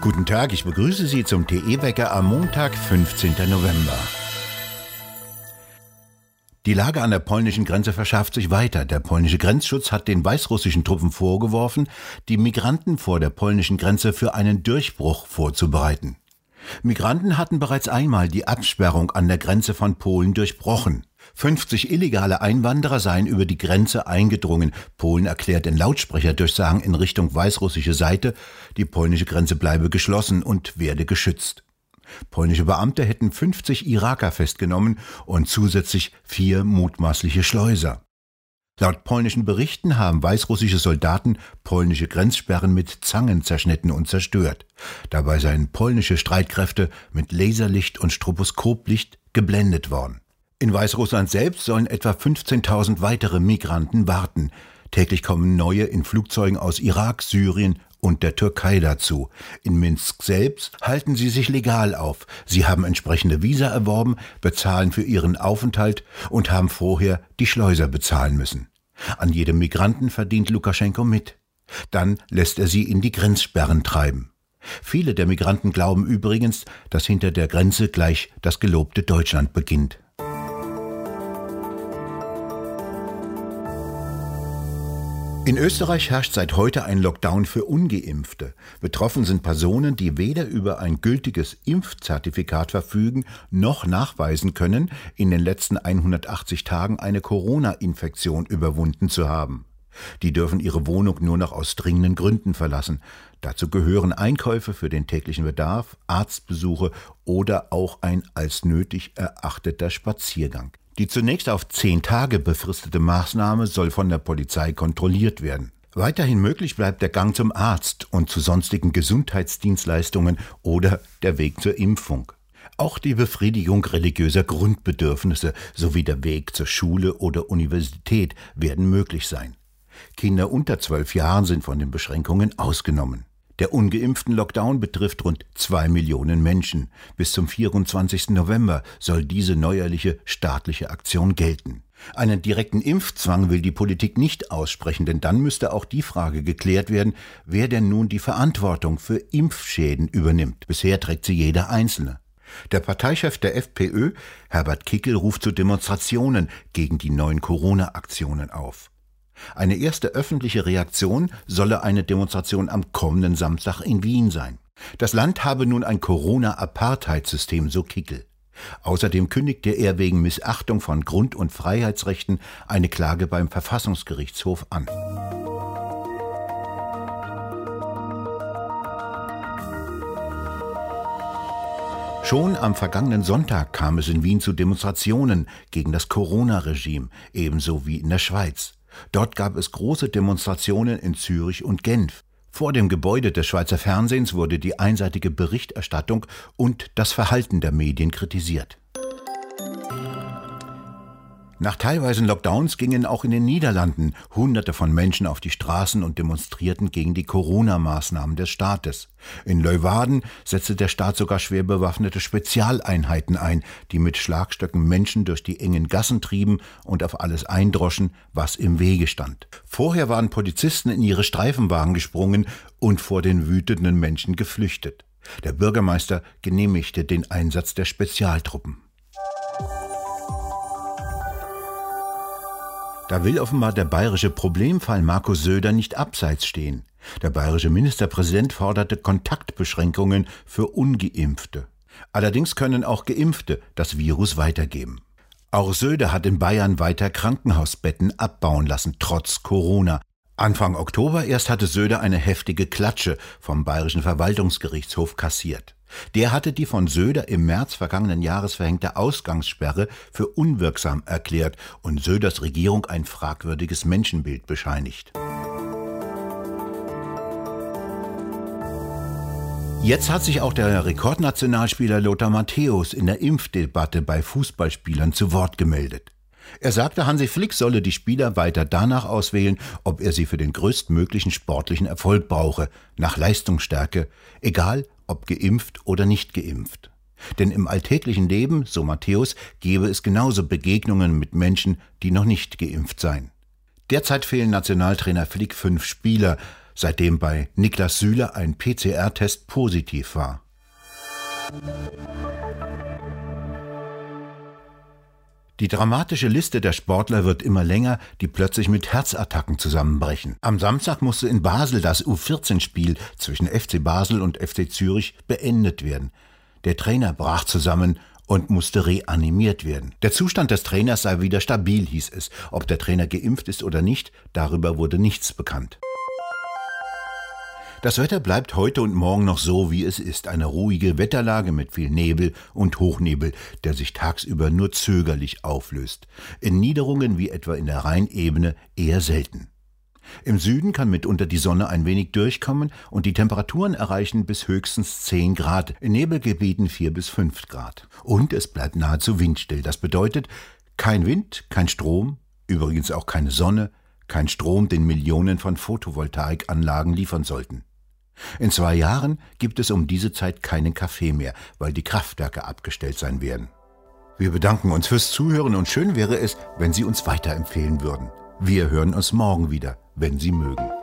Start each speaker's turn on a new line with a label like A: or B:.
A: Guten Tag, ich begrüße Sie zum TE-Wecker am Montag, 15. November. Die Lage an der polnischen Grenze verschärft sich weiter. Der polnische Grenzschutz hat den weißrussischen Truppen vorgeworfen, die Migranten vor der polnischen Grenze für einen Durchbruch vorzubereiten. Migranten hatten bereits einmal die Absperrung an der Grenze von Polen durchbrochen. 50 illegale Einwanderer seien über die Grenze eingedrungen. Polen erklärt in Lautsprecherdurchsagen in Richtung weißrussische Seite, die polnische Grenze bleibe geschlossen und werde geschützt. Polnische Beamte hätten 50 Iraker festgenommen und zusätzlich vier mutmaßliche Schleuser. Laut polnischen Berichten haben weißrussische Soldaten polnische Grenzsperren mit Zangen zerschnitten und zerstört. Dabei seien polnische Streitkräfte mit Laserlicht und Stroboskoplicht geblendet worden. In Weißrussland selbst sollen etwa 15.000 weitere Migranten warten. Täglich kommen neue in Flugzeugen aus Irak, Syrien und der Türkei dazu. In Minsk selbst halten sie sich legal auf. Sie haben entsprechende Visa erworben, bezahlen für ihren Aufenthalt und haben vorher die Schleuser bezahlen müssen. An jedem Migranten verdient Lukaschenko mit. Dann lässt er sie in die Grenzsperren treiben. Viele der Migranten glauben übrigens, dass hinter der Grenze gleich das gelobte Deutschland beginnt. In Österreich herrscht seit heute ein Lockdown für ungeimpfte. Betroffen sind Personen, die weder über ein gültiges Impfzertifikat verfügen, noch nachweisen können, in den letzten 180 Tagen eine Corona-Infektion überwunden zu haben. Die dürfen ihre Wohnung nur noch aus dringenden Gründen verlassen. Dazu gehören Einkäufe für den täglichen Bedarf, Arztbesuche oder auch ein als nötig erachteter Spaziergang. Die zunächst auf zehn Tage befristete Maßnahme soll von der Polizei kontrolliert werden. Weiterhin möglich bleibt der Gang zum Arzt und zu sonstigen Gesundheitsdienstleistungen oder der Weg zur Impfung. Auch die Befriedigung religiöser Grundbedürfnisse sowie der Weg zur Schule oder Universität werden möglich sein. Kinder unter zwölf Jahren sind von den Beschränkungen ausgenommen. Der ungeimpften Lockdown betrifft rund zwei Millionen Menschen. Bis zum 24. November soll diese neuerliche staatliche Aktion gelten. Einen direkten Impfzwang will die Politik nicht aussprechen, denn dann müsste auch die Frage geklärt werden, wer denn nun die Verantwortung für Impfschäden übernimmt. Bisher trägt sie jeder Einzelne. Der Parteichef der FPÖ, Herbert Kickel, ruft zu Demonstrationen gegen die neuen Corona-Aktionen auf. Eine erste öffentliche Reaktion solle eine Demonstration am kommenden Samstag in Wien sein. Das Land habe nun ein Corona-Apartheidssystem, so Kickel. Außerdem kündigte er wegen Missachtung von Grund- und Freiheitsrechten eine Klage beim Verfassungsgerichtshof an. Schon am vergangenen Sonntag kam es in Wien zu Demonstrationen gegen das Corona-Regime, ebenso wie in der Schweiz. Dort gab es große Demonstrationen in Zürich und Genf. Vor dem Gebäude des Schweizer Fernsehens wurde die einseitige Berichterstattung und das Verhalten der Medien kritisiert. Nach teilweisen Lockdowns gingen auch in den Niederlanden Hunderte von Menschen auf die Straßen und demonstrierten gegen die Corona-Maßnahmen des Staates. In Leuwarden setzte der Staat sogar schwer bewaffnete Spezialeinheiten ein, die mit Schlagstöcken Menschen durch die engen Gassen trieben und auf alles eindroschen, was im Wege stand. Vorher waren Polizisten in ihre Streifenwagen gesprungen und vor den wütenden Menschen geflüchtet. Der Bürgermeister genehmigte den Einsatz der Spezialtruppen. Da will offenbar der bayerische Problemfall Markus Söder nicht abseits stehen. Der bayerische Ministerpräsident forderte Kontaktbeschränkungen für ungeimpfte. Allerdings können auch Geimpfte das Virus weitergeben. Auch Söder hat in Bayern weiter Krankenhausbetten abbauen lassen, trotz Corona. Anfang Oktober erst hatte Söder eine heftige Klatsche vom bayerischen Verwaltungsgerichtshof kassiert. Der hatte die von Söder im März vergangenen Jahres verhängte Ausgangssperre für unwirksam erklärt und Söders Regierung ein fragwürdiges Menschenbild bescheinigt. Jetzt hat sich auch der Rekordnationalspieler Lothar Matthäus in der Impfdebatte bei Fußballspielern zu Wort gemeldet. Er sagte, Hansi Flick solle die Spieler weiter danach auswählen, ob er sie für den größtmöglichen sportlichen Erfolg brauche, nach Leistungsstärke, egal ob geimpft oder nicht geimpft. Denn im alltäglichen Leben, so Matthäus, gebe es genauso Begegnungen mit Menschen, die noch nicht geimpft seien. Derzeit fehlen Nationaltrainer Flick fünf Spieler, seitdem bei Niklas Süle ein PCR-Test positiv war. Die dramatische Liste der Sportler wird immer länger, die plötzlich mit Herzattacken zusammenbrechen. Am Samstag musste in Basel das U14-Spiel zwischen FC Basel und FC Zürich beendet werden. Der Trainer brach zusammen und musste reanimiert werden. Der Zustand des Trainers sei wieder stabil, hieß es. Ob der Trainer geimpft ist oder nicht, darüber wurde nichts bekannt. Das Wetter bleibt heute und morgen noch so, wie es ist. Eine ruhige Wetterlage mit viel Nebel und Hochnebel, der sich tagsüber nur zögerlich auflöst. In Niederungen wie etwa in der Rheinebene eher selten. Im Süden kann mitunter die Sonne ein wenig durchkommen und die Temperaturen erreichen bis höchstens 10 Grad, in Nebelgebieten 4 bis 5 Grad. Und es bleibt nahezu windstill. Das bedeutet kein Wind, kein Strom, übrigens auch keine Sonne, kein Strom, den Millionen von Photovoltaikanlagen liefern sollten. In zwei Jahren gibt es um diese Zeit keinen Kaffee mehr, weil die Kraftwerke abgestellt sein werden. Wir bedanken uns fürs Zuhören und schön wäre es, wenn Sie uns weiterempfehlen würden. Wir hören uns morgen wieder, wenn Sie mögen.